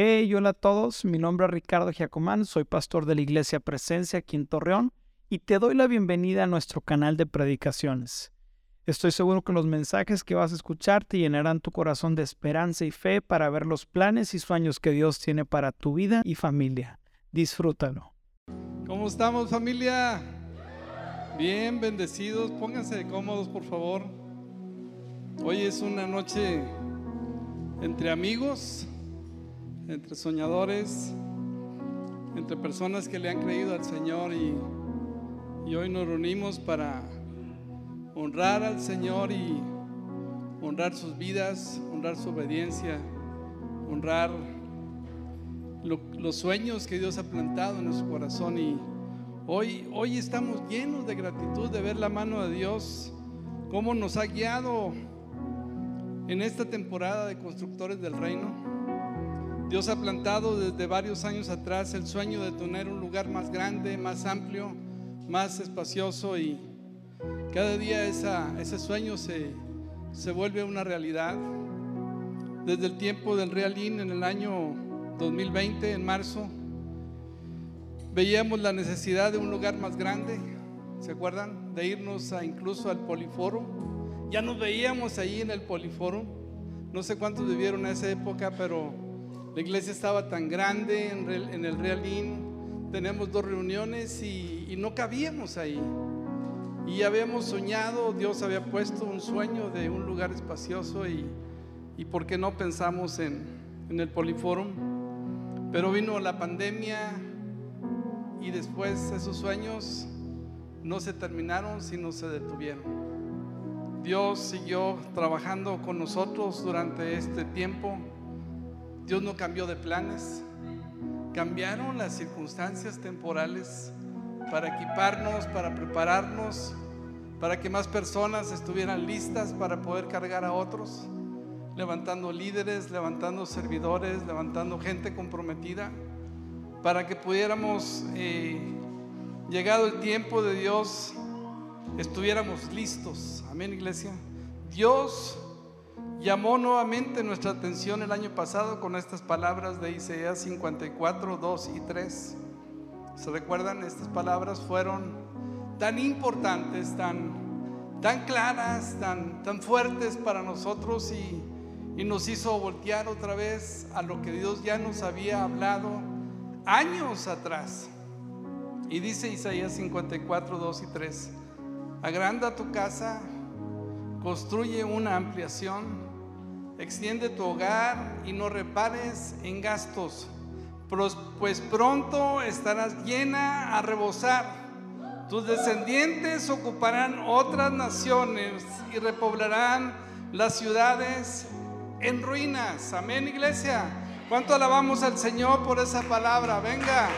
Hey, hola a todos, mi nombre es Ricardo Giacomán, soy pastor de la Iglesia Presencia aquí en Torreón y te doy la bienvenida a nuestro canal de predicaciones. Estoy seguro que los mensajes que vas a escuchar te llenarán tu corazón de esperanza y fe para ver los planes y sueños que Dios tiene para tu vida y familia. Disfrútalo. ¿Cómo estamos familia? Bien, bendecidos. Pónganse cómodos, por favor. Hoy es una noche entre amigos entre soñadores, entre personas que le han creído al Señor y, hoy nos reunimos para honrar al Señor y honrar sus vidas, honrar su obediencia, honrar los sueños que Dios ha plantado en nuestro corazón y hoy, hoy estamos llenos de gratitud de ver la mano de Dios, cómo nos ha guiado en esta temporada de constructores del reino. Dios ha plantado desde varios años atrás el sueño de tener un lugar más grande, más amplio, más espacioso y cada día ese sueño se, se vuelve una realidad. Desde el tiempo del Realín en el año 2020, en marzo, veíamos la necesidad de un lugar más grande, ¿se acuerdan? De irnos a, incluso al Poliforo. Ya nos veíamos ahí en el Poliforo. No sé cuántos vivieron a esa época, pero la iglesia estaba tan grande en, el Realín, tenemos dos reuniones y, no cabíamos ahí. Y habíamos soñado, Dios había puesto un sueño de un lugar espacioso y, y ¿por qué no pensamos en, en el Poliforum? Pero vino la pandemia y después esos sueños no se terminaron, sino se detuvieron. Dios siguió trabajando con nosotros durante este tiempo Dios no cambió de planes, cambiaron las circunstancias temporales para equiparnos, para prepararnos, para que más personas estuvieran listas para poder cargar a otros, levantando líderes, levantando servidores, levantando gente comprometida, para que pudiéramos, eh, llegado el tiempo de Dios, estuviéramos listos. Amén, iglesia. Dios llamó nuevamente nuestra atención el año pasado con estas palabras de Isaías 54, 2 y 3. ¿Se recuerdan? Estas palabras fueron tan importantes, tan, tan claras, tan, tan fuertes para nosotros y, y nos hizo voltear otra vez a lo que Dios ya nos había hablado años atrás. Y dice Isaías 54, 2 y 3, agranda tu casa, construye una ampliación Extiende tu hogar y no repares en gastos, pues pronto estarás llena a rebosar. Tus descendientes ocuparán otras naciones y repoblarán las ciudades en ruinas. Amén, iglesia. ¿Cuánto alabamos al Señor por esa palabra? Venga.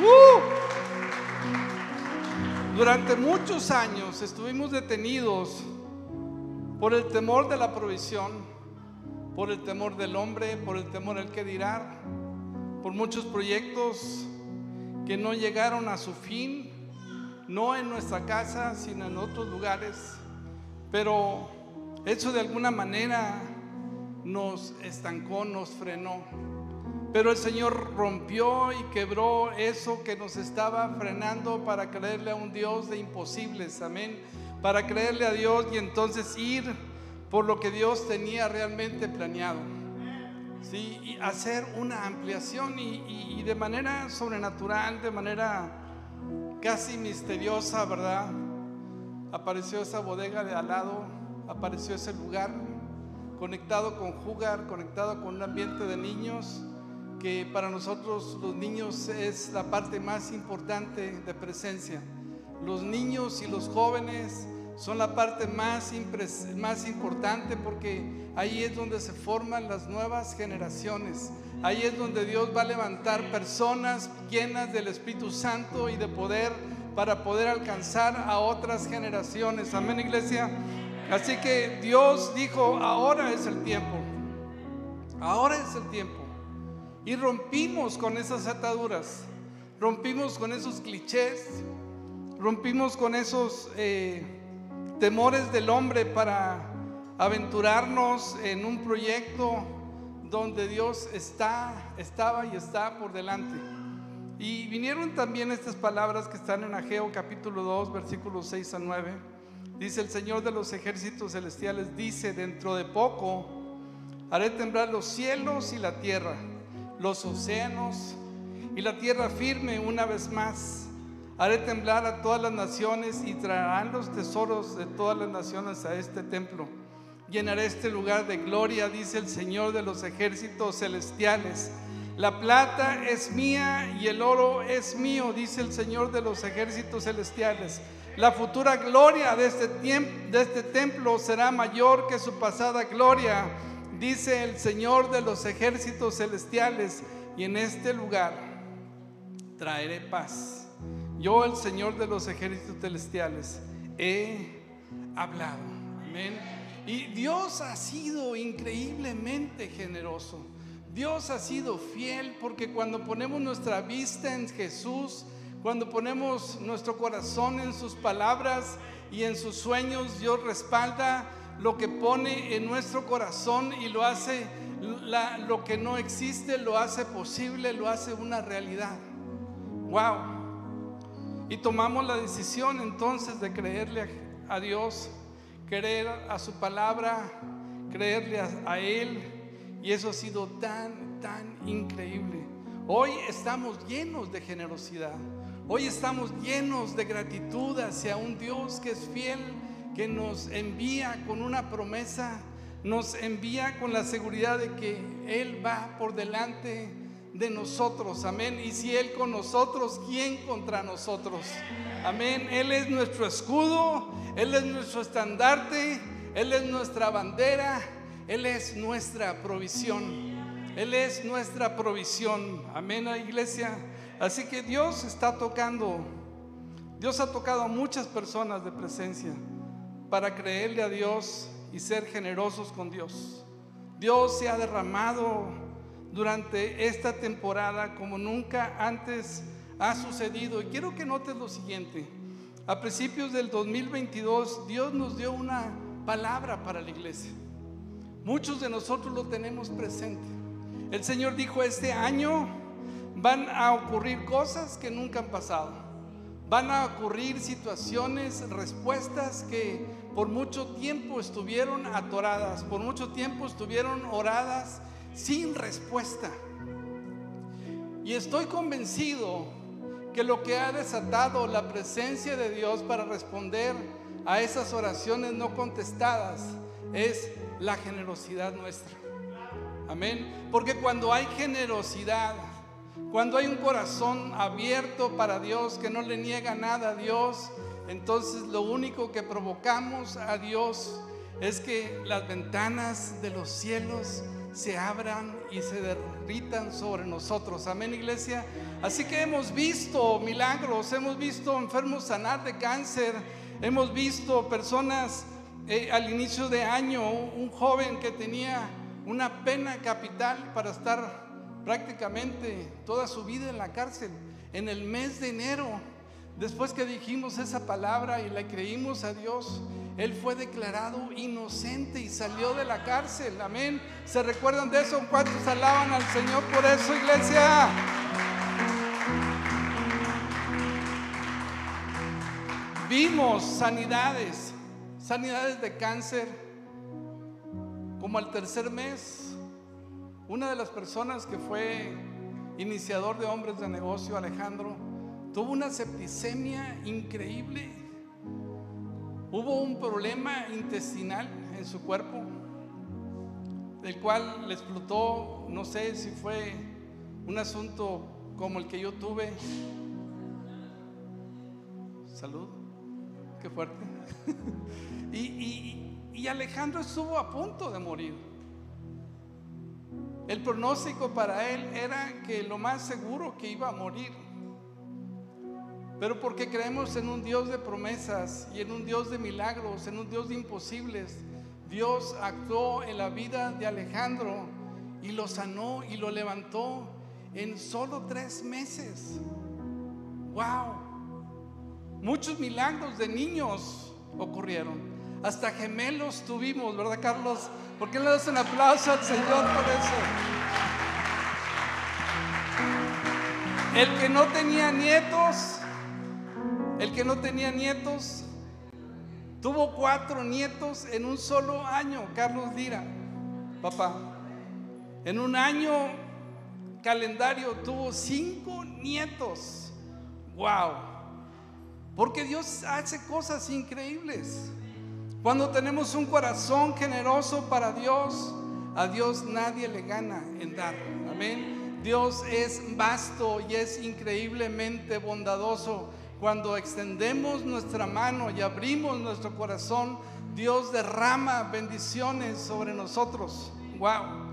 ¡Uh! Durante muchos años estuvimos detenidos por el temor de la provisión, por el temor del hombre, por el temor al que dirá, por muchos proyectos que no llegaron a su fin, no en nuestra casa, sino en otros lugares, pero eso de alguna manera nos estancó, nos frenó. Pero el Señor rompió y quebró eso que nos estaba frenando para creerle a un Dios de imposibles. Amén para creerle a Dios y entonces ir por lo que Dios tenía realmente planeado. ¿sí? Y hacer una ampliación y, de manera sobrenatural, de manera casi misteriosa, ¿verdad? Apareció esa bodega de al lado, apareció ese lugar conectado con jugar, conectado con un ambiente de niños, que para nosotros los niños es la parte más importante de presencia. Los niños y los jóvenes son la parte más, más importante porque ahí es donde se forman las nuevas generaciones. Ahí es donde Dios va a levantar personas llenas del Espíritu Santo y de poder para poder alcanzar a otras generaciones. Amén, iglesia. Así que Dios dijo, ahora es el tiempo. Ahora es el tiempo. Y rompimos con esas ataduras. Rompimos con esos clichés rompimos con esos eh, temores del hombre para aventurarnos en un proyecto donde Dios está, estaba y está por delante. Y vinieron también estas palabras que están en Ageo capítulo 2, versículos 6 a 9. Dice el Señor de los ejércitos celestiales, dice, dentro de poco haré temblar los cielos y la tierra, los océanos y la tierra firme una vez más. Haré temblar a todas las naciones y traerán los tesoros de todas las naciones a este templo. Llenaré este lugar de gloria, dice el Señor de los ejércitos celestiales. La plata es mía y el oro es mío, dice el Señor de los ejércitos celestiales. La futura gloria de este, de este templo será mayor que su pasada gloria, dice el Señor de los ejércitos celestiales. Y en este lugar traeré paz. Yo, el Señor de los ejércitos celestiales, he hablado. Amén. Y Dios ha sido increíblemente generoso. Dios ha sido fiel porque cuando ponemos nuestra vista en Jesús, cuando ponemos nuestro corazón en sus palabras y en sus sueños, Dios respalda lo que pone en nuestro corazón y lo hace, lo que no existe, lo hace posible, lo hace una realidad. Wow. Y tomamos la decisión entonces de creerle a, Dios, creer a su palabra, creerle a Él. Y eso ha sido tan, tan increíble. Hoy estamos llenos de generosidad. Hoy estamos llenos de gratitud hacia un Dios que es fiel, que nos envía con una promesa, nos envía con la seguridad de que Él va por delante de nosotros. Amén. Y si Él con nosotros, ¿quién contra nosotros? Amén. Él es nuestro escudo, Él es nuestro estandarte, Él es nuestra bandera, Él es nuestra provisión. Él es nuestra provisión. Amén, iglesia. Así que Dios está tocando, Dios ha tocado a muchas personas de presencia para creerle a Dios y ser generosos con Dios. Dios se ha derramado durante esta temporada como nunca antes ha sucedido. Y quiero que notes lo siguiente. A principios del 2022 Dios nos dio una palabra para la iglesia. Muchos de nosotros lo tenemos presente. El Señor dijo, este año van a ocurrir cosas que nunca han pasado. Van a ocurrir situaciones, respuestas que por mucho tiempo estuvieron atoradas, por mucho tiempo estuvieron oradas sin respuesta. Y estoy convencido que lo que ha desatado la presencia de Dios para responder a esas oraciones no contestadas es la generosidad nuestra. Amén. Porque cuando hay generosidad, cuando hay un corazón abierto para Dios, que no le niega nada a Dios, entonces lo único que provocamos a Dios es que las ventanas de los cielos se abran y se derritan sobre nosotros. Amén, iglesia. Así que hemos visto milagros, hemos visto enfermos sanar de cáncer, hemos visto personas eh, al inicio de año, un joven que tenía una pena capital para estar prácticamente toda su vida en la cárcel. En el mes de enero, después que dijimos esa palabra y le creímos a Dios, él fue declarado inocente y salió de la cárcel. Amén. ¿Se recuerdan de eso? ¿Cuántos alaban al Señor por eso, iglesia? Vimos sanidades, sanidades de cáncer, como al tercer mes una de las personas que fue iniciador de hombres de negocio, Alejandro, tuvo una septicemia increíble. Hubo un problema intestinal en su cuerpo, del cual le explotó, no sé si fue un asunto como el que yo tuve. Salud, qué fuerte. y, y Alejandro estuvo a punto de morir. El pronóstico para él era que lo más seguro que iba a morir. Pero porque creemos en un Dios de promesas y en un Dios de milagros, en un Dios de imposibles, Dios actuó en la vida de Alejandro y lo sanó y lo levantó en solo tres meses. ¡Wow! Muchos milagros de niños ocurrieron. Hasta gemelos tuvimos, ¿verdad, Carlos? ¿Por qué le das un aplauso al Señor por eso? El que no tenía nietos, el que no tenía nietos, tuvo cuatro nietos en un solo año, Carlos Lira, papá. En un año calendario tuvo cinco nietos. ¡Wow! Porque Dios hace cosas increíbles. Cuando tenemos un corazón generoso para Dios, a Dios nadie le gana en dar. Amén. Dios es vasto y es increíblemente bondadoso. Cuando extendemos nuestra mano y abrimos nuestro corazón, Dios derrama bendiciones sobre nosotros. Wow.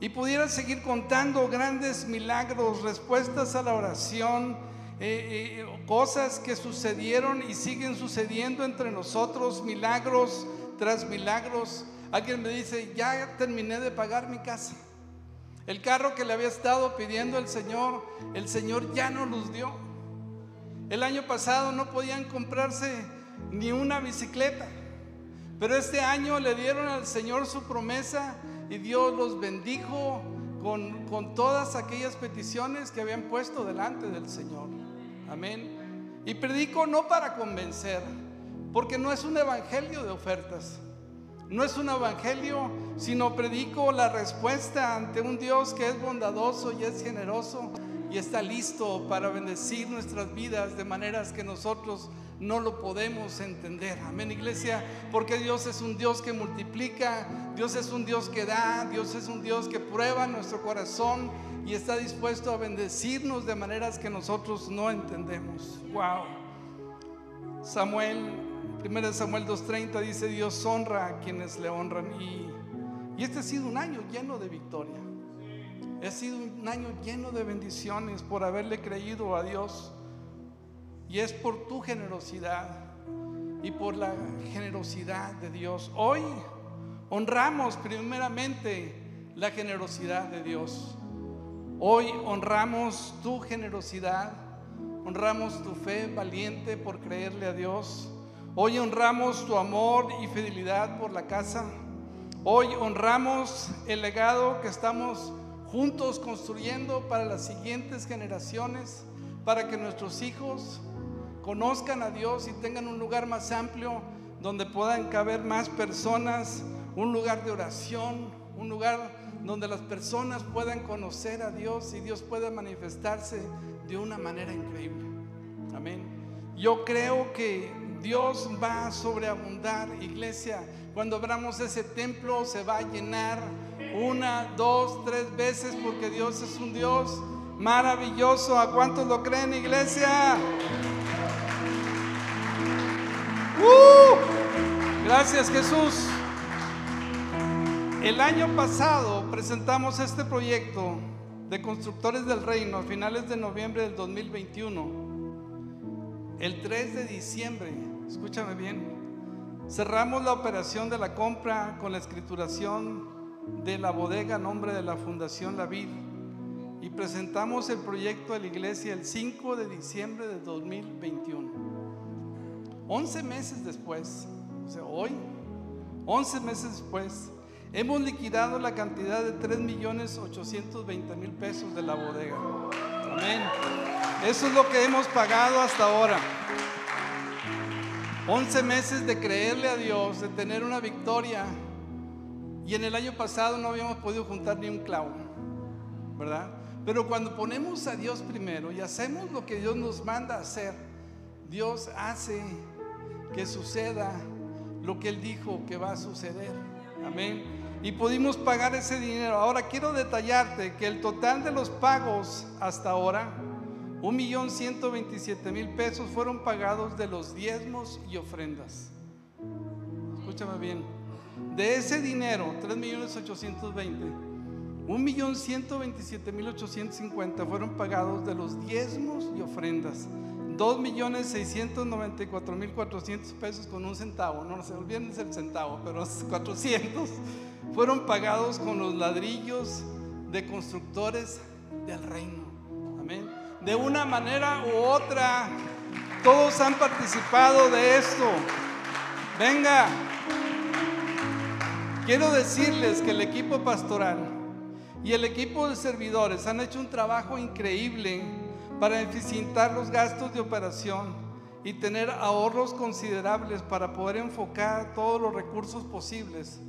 Y pudiera seguir contando grandes milagros, respuestas a la oración, eh, eh, cosas que sucedieron y siguen sucediendo entre nosotros, milagros tras milagros. Alguien me dice, ya terminé de pagar mi casa. El carro que le había estado pidiendo el Señor, el Señor ya no los dio. El año pasado no podían comprarse ni una bicicleta, pero este año le dieron al Señor su promesa y Dios los bendijo con, con todas aquellas peticiones que habían puesto delante del Señor. Amén. Y predico no para convencer, porque no es un evangelio de ofertas. No es un evangelio, sino predico la respuesta ante un Dios que es bondadoso y es generoso y está listo para bendecir nuestras vidas de maneras que nosotros no lo podemos entender. Amén, iglesia, porque Dios es un Dios que multiplica, Dios es un Dios que da, Dios es un Dios que prueba nuestro corazón y está dispuesto a bendecirnos de maneras que nosotros no entendemos. Wow. Samuel, 1 Samuel 2.30 dice, Dios honra a quienes le honran y, y este ha sido un año lleno de victoria. Ha sido un año lleno de bendiciones por haberle creído a Dios. Y es por tu generosidad y por la generosidad de Dios. Hoy honramos primeramente la generosidad de Dios. Hoy honramos tu generosidad, honramos tu fe valiente por creerle a Dios. Hoy honramos tu amor y fidelidad por la casa. Hoy honramos el legado que estamos juntos construyendo para las siguientes generaciones, para que nuestros hijos conozcan a Dios y tengan un lugar más amplio donde puedan caber más personas, un lugar de oración, un lugar donde las personas puedan conocer a Dios y Dios pueda manifestarse de una manera increíble. Amén. Yo creo que Dios va a sobreabundar, iglesia. Cuando abramos ese templo se va a llenar una, dos, tres veces porque Dios es un Dios maravilloso. ¿A cuántos lo creen, iglesia? ¡Uh! Gracias Jesús. El año pasado presentamos este proyecto de Constructores del Reino a finales de noviembre del 2021. El 3 de diciembre, escúchame bien, cerramos la operación de la compra con la escrituración de la bodega a nombre de la Fundación La Vid y presentamos el proyecto a la iglesia el 5 de diciembre de 2021. 11 meses después, hoy, 11 meses después, hemos liquidado la cantidad de 3 millones 820 mil pesos de la bodega. Amén. Eso es lo que hemos pagado hasta ahora. 11 meses de creerle a Dios, de tener una victoria. Y en el año pasado no habíamos podido juntar ni un clavo, ¿verdad? Pero cuando ponemos a Dios primero y hacemos lo que Dios nos manda hacer, Dios hace que suceda lo que Él dijo que va a suceder. Amén. Y pudimos pagar ese dinero. Ahora quiero detallarte que el total de los pagos hasta ahora, un millón ciento veintisiete mil pesos, fueron pagados de los diezmos y ofrendas. Escúchame bien. De ese dinero, 3 millones 820, un millón ciento veintisiete mil ochocientos cincuenta fueron pagados de los diezmos y ofrendas. 2 millones 694 mil 400 pesos con un centavo, no, se olviden el centavo, pero 400 fueron pagados con los ladrillos de constructores del reino. Amén. De una manera u otra, todos han participado de esto. Venga. Quiero decirles que el equipo pastoral y el equipo de servidores han hecho un trabajo increíble para eficientar los gastos de operación y tener ahorros considerables para poder enfocar todos los recursos posibles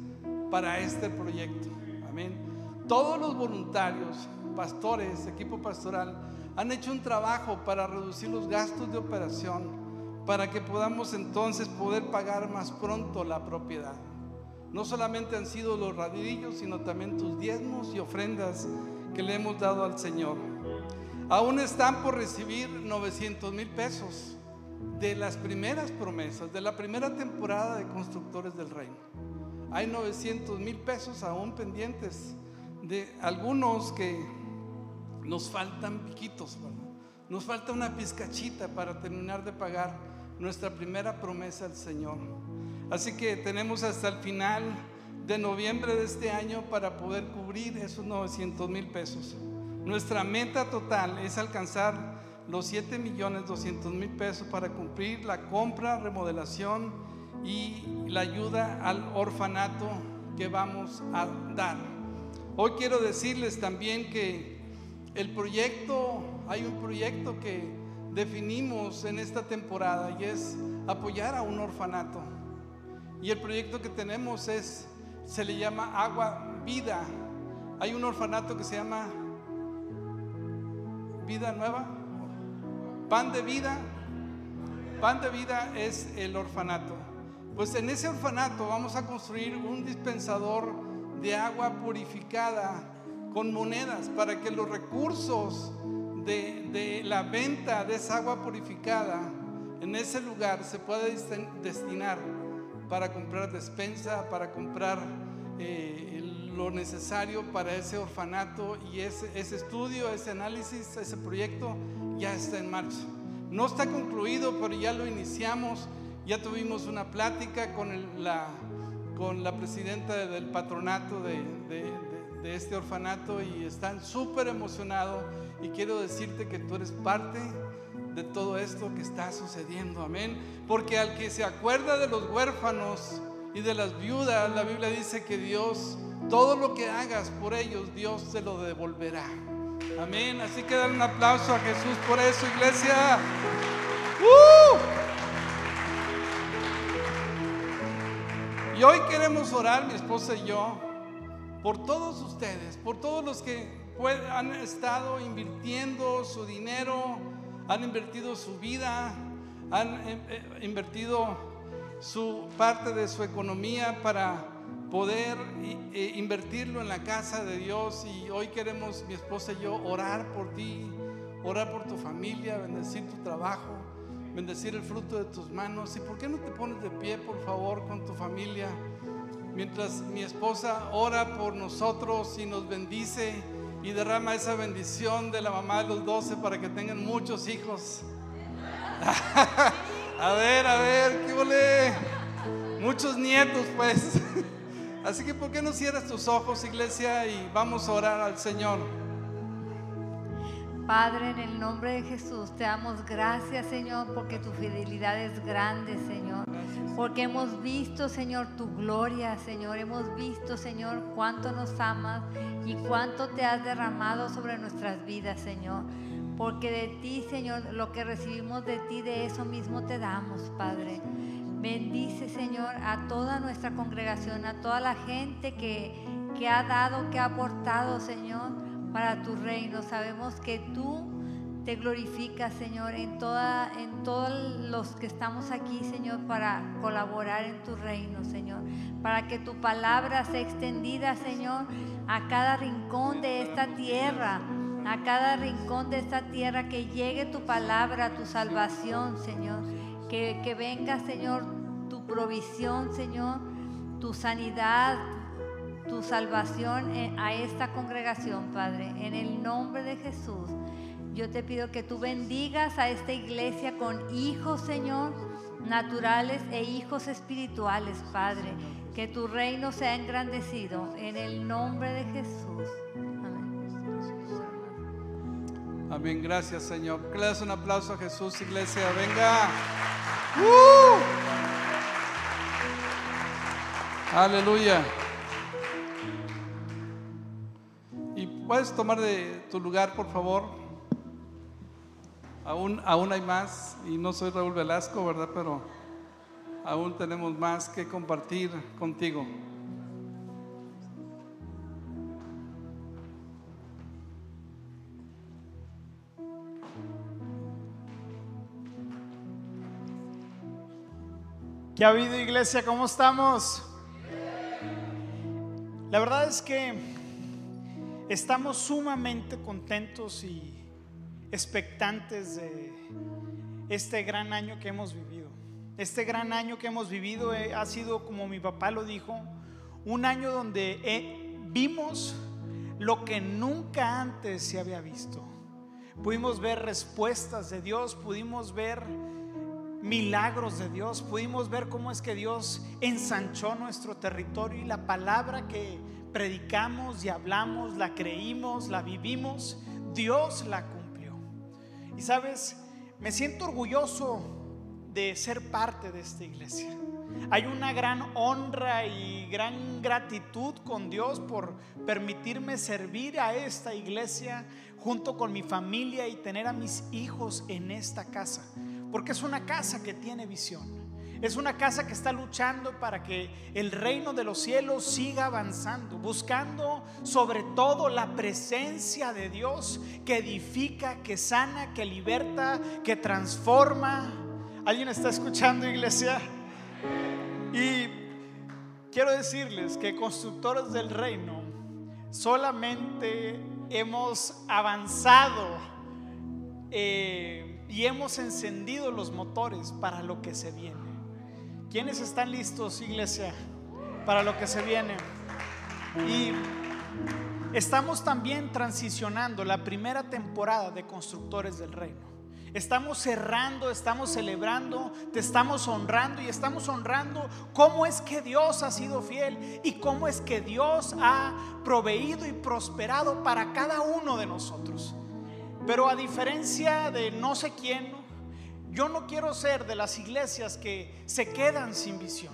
para este proyecto. Amén. Todos los voluntarios, pastores, equipo pastoral, han hecho un trabajo para reducir los gastos de operación, para que podamos entonces poder pagar más pronto la propiedad. No solamente han sido los radillos, sino también tus diezmos y ofrendas que le hemos dado al Señor. Aún están por recibir 900 mil pesos de las primeras promesas, de la primera temporada de Constructores del Reino. Hay 900 mil pesos aún pendientes de algunos que nos faltan piquitos, nos falta una pizcachita para terminar de pagar nuestra primera promesa al Señor. Así que tenemos hasta el final de noviembre de este año para poder cubrir esos 900 mil pesos. Nuestra meta total es alcanzar los 7 millones 200 mil pesos para cumplir la compra, remodelación y la ayuda al orfanato que vamos a dar. Hoy quiero decirles también que el proyecto, hay un proyecto que definimos en esta temporada y es apoyar a un orfanato. Y el proyecto que tenemos es, se le llama Agua Vida. Hay un orfanato que se llama Vida Nueva. Pan de Vida. Pan de Vida es el orfanato. Pues en ese orfanato vamos a construir un dispensador de agua purificada con monedas para que los recursos de, la venta de esa agua purificada en ese lugar se pueda destinar para comprar despensa, para comprar eh, lo necesario para ese orfanato y ese, estudio, ese análisis, ese proyecto ya está en marcha. No está concluido, pero ya lo iniciamos. Ya tuvimos una plática con, la, con la presidenta del patronato de, de, de este orfanato y están súper emocionados. Y quiero decirte que tú eres parte de todo esto que está sucediendo. Amén. Porque al que se acuerda de los huérfanos y de las viudas, la Biblia dice que Dios, todo lo que hagas por ellos, Dios te lo devolverá. Amén. Así que dar un aplauso a Jesús por eso, iglesia. ¡Uh! Y hoy queremos orar, mi esposa y yo, por todos ustedes, por todos los que han estado invirtiendo su dinero, han invertido su vida, han eh, eh, invertido su parte de su economía para poder eh, invertirlo en la casa de Dios. Y hoy queremos mi esposa y yo orar por ti, orar por tu familia, bendecir tu trabajo, bendecir el fruto de tus manos. Y por qué no te pones de pie por favor con tu familia mientras mi esposa ora por nosotros y nos bendice y derrama esa bendición de la mamá de los doce para que tengan muchos hijos. a ver, a ver, qué vole. Muchos nietos, pues. Así que, ¿por qué no cierras tus ojos, iglesia, y vamos a orar al Señor? Padre, en el nombre de Jesús, te damos gracias, Señor, porque tu fidelidad es grande, Señor. Porque hemos visto, Señor, tu gloria, Señor. Hemos visto, Señor, cuánto nos amas y cuánto te has derramado sobre nuestras vidas, Señor. Porque de ti, Señor, lo que recibimos de ti, de eso mismo te damos, Padre. Bendice, Señor, a toda nuestra congregación, a toda la gente que, que ha dado, que ha aportado, Señor para tu reino. Sabemos que tú te glorificas, Señor, en, toda, en todos los que estamos aquí, Señor, para colaborar en tu reino, Señor. Para que tu palabra sea extendida, Señor, a cada rincón de esta tierra. A cada rincón de esta tierra que llegue tu palabra, tu salvación, Señor. Que, que venga, Señor, tu provisión, Señor, tu sanidad, tu salvación a esta congregación, Padre. En el nombre de Jesús, yo te pido que tú bendigas a esta iglesia con hijos, Señor, naturales e hijos espirituales, Padre. Que tu reino sea engrandecido en el nombre de Jesús. Amén. Amén. Gracias, Señor. Que le das un aplauso a Jesús, iglesia. Venga. ¡Uh! Aleluya. Puedes tomar de tu lugar, por favor. Aún, aún hay más, y no soy Raúl Velasco, ¿verdad? Pero aún tenemos más que compartir contigo. ¿Qué ha habido iglesia? ¿Cómo estamos? La verdad es que estamos sumamente contentos y expectantes de este gran año que hemos vivido. Este gran año que hemos vivido eh, ha sido, como mi papá lo dijo, un año donde eh, vimos lo que nunca antes se había visto. Pudimos ver respuestas de Dios, pudimos ver milagros de Dios, pudimos ver cómo es que Dios ensanchó nuestro territorio y la palabra que predicamos y hablamos, la creímos, la vivimos, Dios la cumplió. Y sabes, me siento orgulloso de ser parte de esta iglesia. Hay una gran honra y gran gratitud con Dios por permitirme servir a esta iglesia junto con mi familia y tener a mis hijos en esta casa porque es una casa que tiene visión. Es una casa que está luchando para que el reino de los cielos siga avanzando, buscando sobre todo la presencia de Dios que edifica, que sana, que liberta, que transforma. ¿Alguien está escuchando, iglesia? Y quiero decirles que constructores del reino solamente hemos avanzado. Eh, y hemos encendido los motores para lo que se viene. ¿Quiénes están listos, iglesia, para lo que se viene? Y estamos también transicionando la primera temporada de Constructores del Reino. Estamos cerrando, estamos celebrando, te estamos honrando y estamos honrando cómo es que Dios ha sido fiel y cómo es que Dios ha proveído y prosperado para cada uno de nosotros. Pero a diferencia de no sé quién, yo no quiero ser de las iglesias que se quedan sin visión.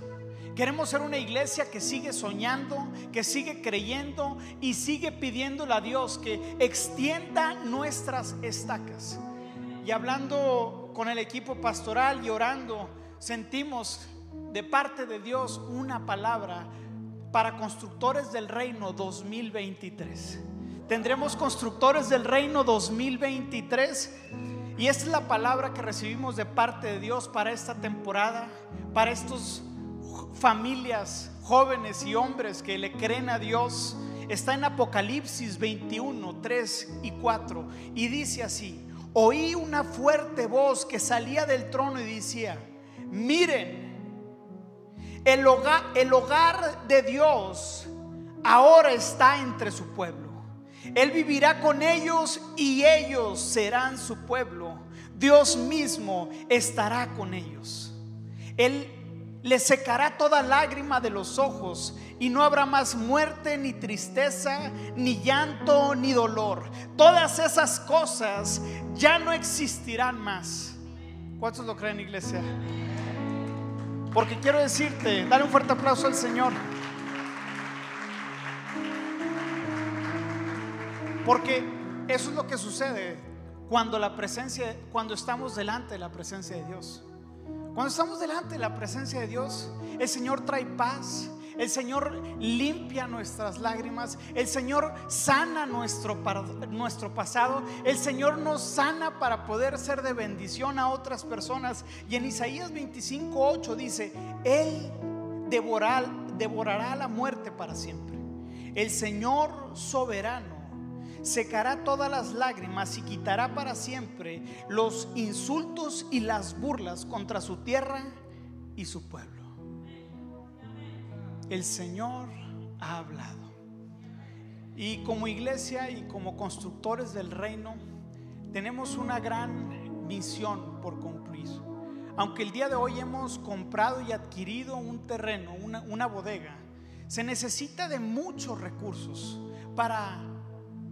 Queremos ser una iglesia que sigue soñando, que sigue creyendo y sigue pidiéndole a Dios que extienda nuestras estacas. Y hablando con el equipo pastoral y orando, sentimos de parte de Dios una palabra para constructores del reino 2023. Tendremos constructores del reino 2023. Y es la palabra que recibimos de parte de Dios para esta temporada, para estos familias, jóvenes y hombres que le creen a Dios. Está en Apocalipsis 21, 3 y 4. Y dice así, oí una fuerte voz que salía del trono y decía, miren, el hogar de Dios ahora está entre su pueblo. Él vivirá con ellos y ellos serán su pueblo. Dios mismo estará con ellos. Él les secará toda lágrima de los ojos y no habrá más muerte, ni tristeza, ni llanto, ni dolor. Todas esas cosas ya no existirán más. ¿Cuántos lo creen, iglesia? Porque quiero decirte, dale un fuerte aplauso al Señor. Porque eso es lo que sucede cuando la presencia, cuando estamos delante de la presencia de Dios. Cuando estamos delante de la presencia de Dios, el Señor trae paz, el Señor limpia nuestras lágrimas, el Señor sana nuestro, nuestro pasado, el Señor nos sana para poder ser de bendición a otras personas. Y en Isaías 25:8 dice, Él devorará, devorará la muerte para siempre. El Señor soberano secará todas las lágrimas y quitará para siempre los insultos y las burlas contra su tierra y su pueblo. El Señor ha hablado. Y como iglesia y como constructores del reino, tenemos una gran misión por concluir. Aunque el día de hoy hemos comprado y adquirido un terreno, una bodega, se necesita de muchos recursos para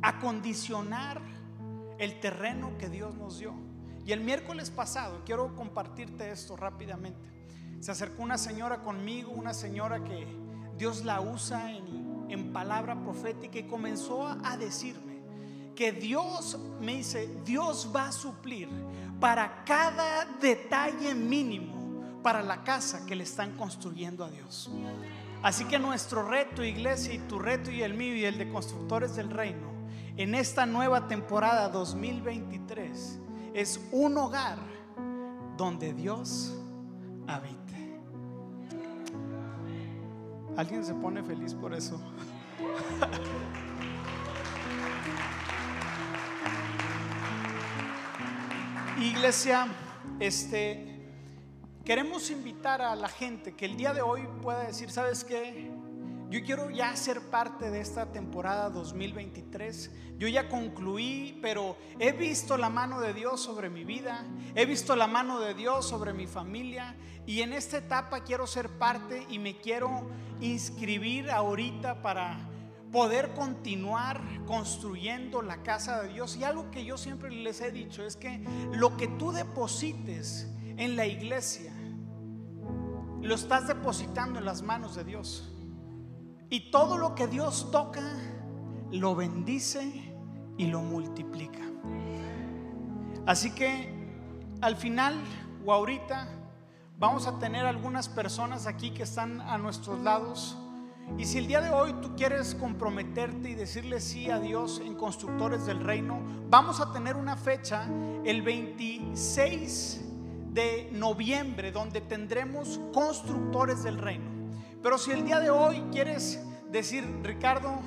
acondicionar el terreno que Dios nos dio. Y el miércoles pasado, quiero compartirte esto rápidamente, se acercó una señora conmigo, una señora que Dios la usa en, en palabra profética y comenzó a, decirme que Dios me dice, Dios va a suplir para cada detalle mínimo para la casa que le están construyendo a Dios. Así que nuestro reto, iglesia, y tu reto y el mío y el de constructores del reino, en esta nueva temporada 2023, es un hogar donde Dios habite. ¿Alguien se pone feliz por eso? Iglesia, este queremos invitar a la gente que el día de hoy pueda decir, ¿sabes qué? Yo quiero ya ser parte de esta temporada 2023. Yo ya concluí, pero he visto la mano de Dios sobre mi vida, he visto la mano de Dios sobre mi familia y en esta etapa quiero ser parte y me quiero inscribir ahorita para poder continuar construyendo la casa de Dios. Y algo que yo siempre les he dicho es que lo que tú deposites en la iglesia, lo estás depositando en las manos de Dios. Y todo lo que Dios toca, lo bendice y lo multiplica. Así que al final o ahorita vamos a tener algunas personas aquí que están a nuestros lados. Y si el día de hoy tú quieres comprometerte y decirle sí a Dios en Constructores del Reino, vamos a tener una fecha el 26 de noviembre donde tendremos Constructores del Reino. Pero si el día de hoy quieres decir, Ricardo,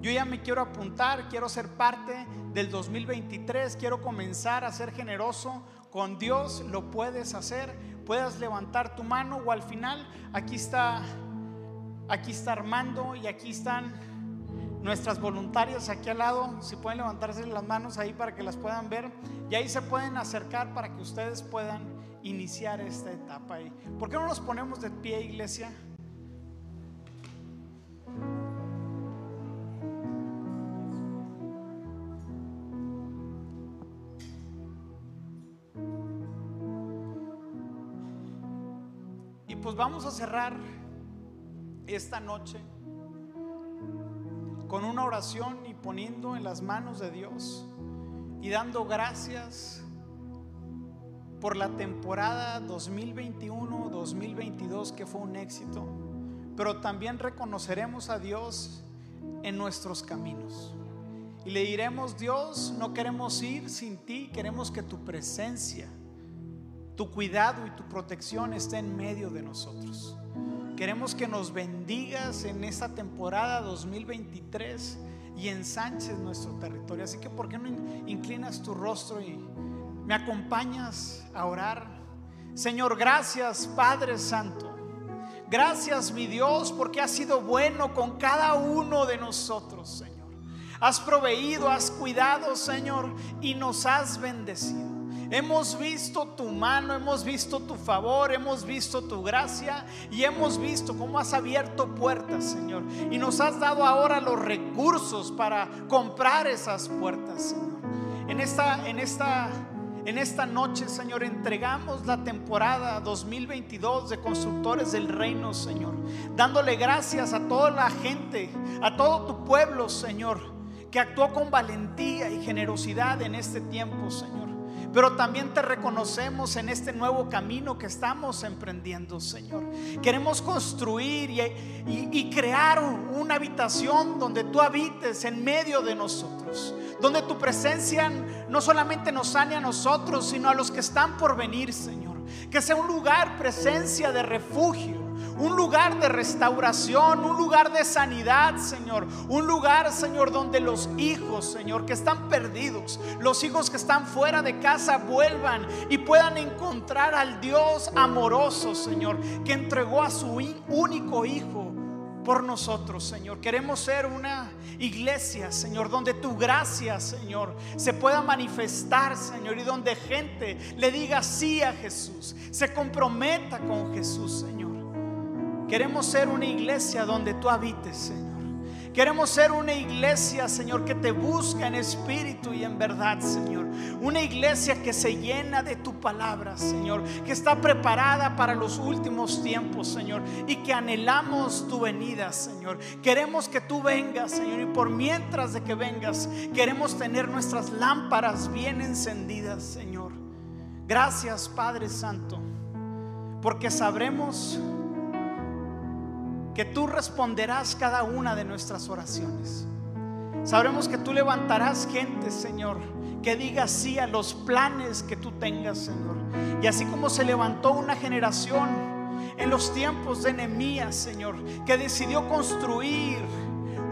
yo ya me quiero apuntar, quiero ser parte del 2023, quiero comenzar a ser generoso con Dios, lo puedes hacer, puedes levantar tu mano o al final aquí está aquí está Armando y aquí están nuestras voluntarias aquí al lado, si pueden levantarse las manos ahí para que las puedan ver y ahí se pueden acercar para que ustedes puedan iniciar esta etapa. ¿Por qué no nos ponemos de pie, iglesia? Y pues vamos a cerrar esta noche con una oración y poniendo en las manos de Dios y dando gracias por la temporada 2021-2022 que fue un éxito, pero también reconoceremos a Dios en nuestros caminos. Y le diremos, Dios, no queremos ir sin ti, queremos que tu presencia, tu cuidado y tu protección esté en medio de nosotros. Queremos que nos bendigas en esta temporada 2023 y ensanches nuestro territorio. Así que, ¿por qué no inclinas tu rostro y me acompañas a orar? Señor, gracias Padre Santo. Gracias mi Dios porque has sido bueno con cada uno de nosotros, Señor. Has proveído, has cuidado, Señor, y nos has bendecido. Hemos visto tu mano, hemos visto tu favor, hemos visto tu gracia y hemos visto cómo has abierto puertas, Señor. Y nos has dado ahora los recursos para comprar esas puertas, Señor. En esta, en esta, en esta noche, Señor, entregamos la temporada 2022 de Constructores del Reino, Señor. Dándole gracias a toda la gente, a todo tu pueblo, Señor, que actuó con valentía y generosidad en este tiempo, Señor pero también te reconocemos en este nuevo camino que estamos emprendiendo, Señor. Queremos construir y, crear una habitación donde tú habites en medio de nosotros, donde tu presencia no solamente nos sane a nosotros, sino a los que están por venir, Señor. Que sea un lugar, presencia de refugio un lugar de restauración, un lugar de sanidad, Señor. Un lugar, Señor, donde los hijos, Señor, que están perdidos, los hijos que están fuera de casa, vuelvan y puedan encontrar al Dios amoroso, Señor, que entregó a su único hijo por nosotros, Señor. Queremos ser una iglesia, Señor, donde tu gracia, Señor, se pueda manifestar, Señor, y donde gente le diga sí a Jesús, se comprometa con Jesús, Señor. Queremos ser una iglesia donde tú habites, Señor. Queremos ser una iglesia, Señor, que te busca en espíritu y en verdad, Señor. Una iglesia que se llena de tu palabra, Señor. Que está preparada para los últimos tiempos, Señor. Y que anhelamos tu venida, Señor. Queremos que tú vengas, Señor. Y por mientras de que vengas, queremos tener nuestras lámparas bien encendidas, Señor. Gracias, Padre Santo. Porque sabremos que tú responderás cada una de nuestras oraciones. Sabremos que tú levantarás gente, Señor, que diga sí a los planes que tú tengas, Señor. Y así como se levantó una generación en los tiempos de Nehemías, Señor, que decidió construir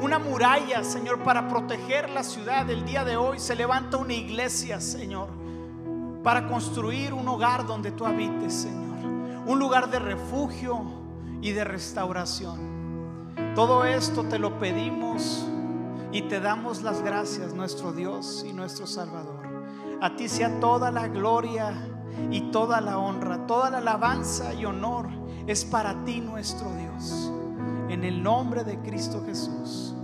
una muralla, Señor, para proteger la ciudad. El día de hoy se levanta una iglesia, Señor, para construir un hogar donde tú habites, Señor. Un lugar de refugio, y de restauración. Todo esto te lo pedimos y te damos las gracias, nuestro Dios y nuestro Salvador. A ti sea toda la gloria y toda la honra, toda la alabanza y honor es para ti, nuestro Dios. En el nombre de Cristo Jesús.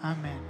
Amén.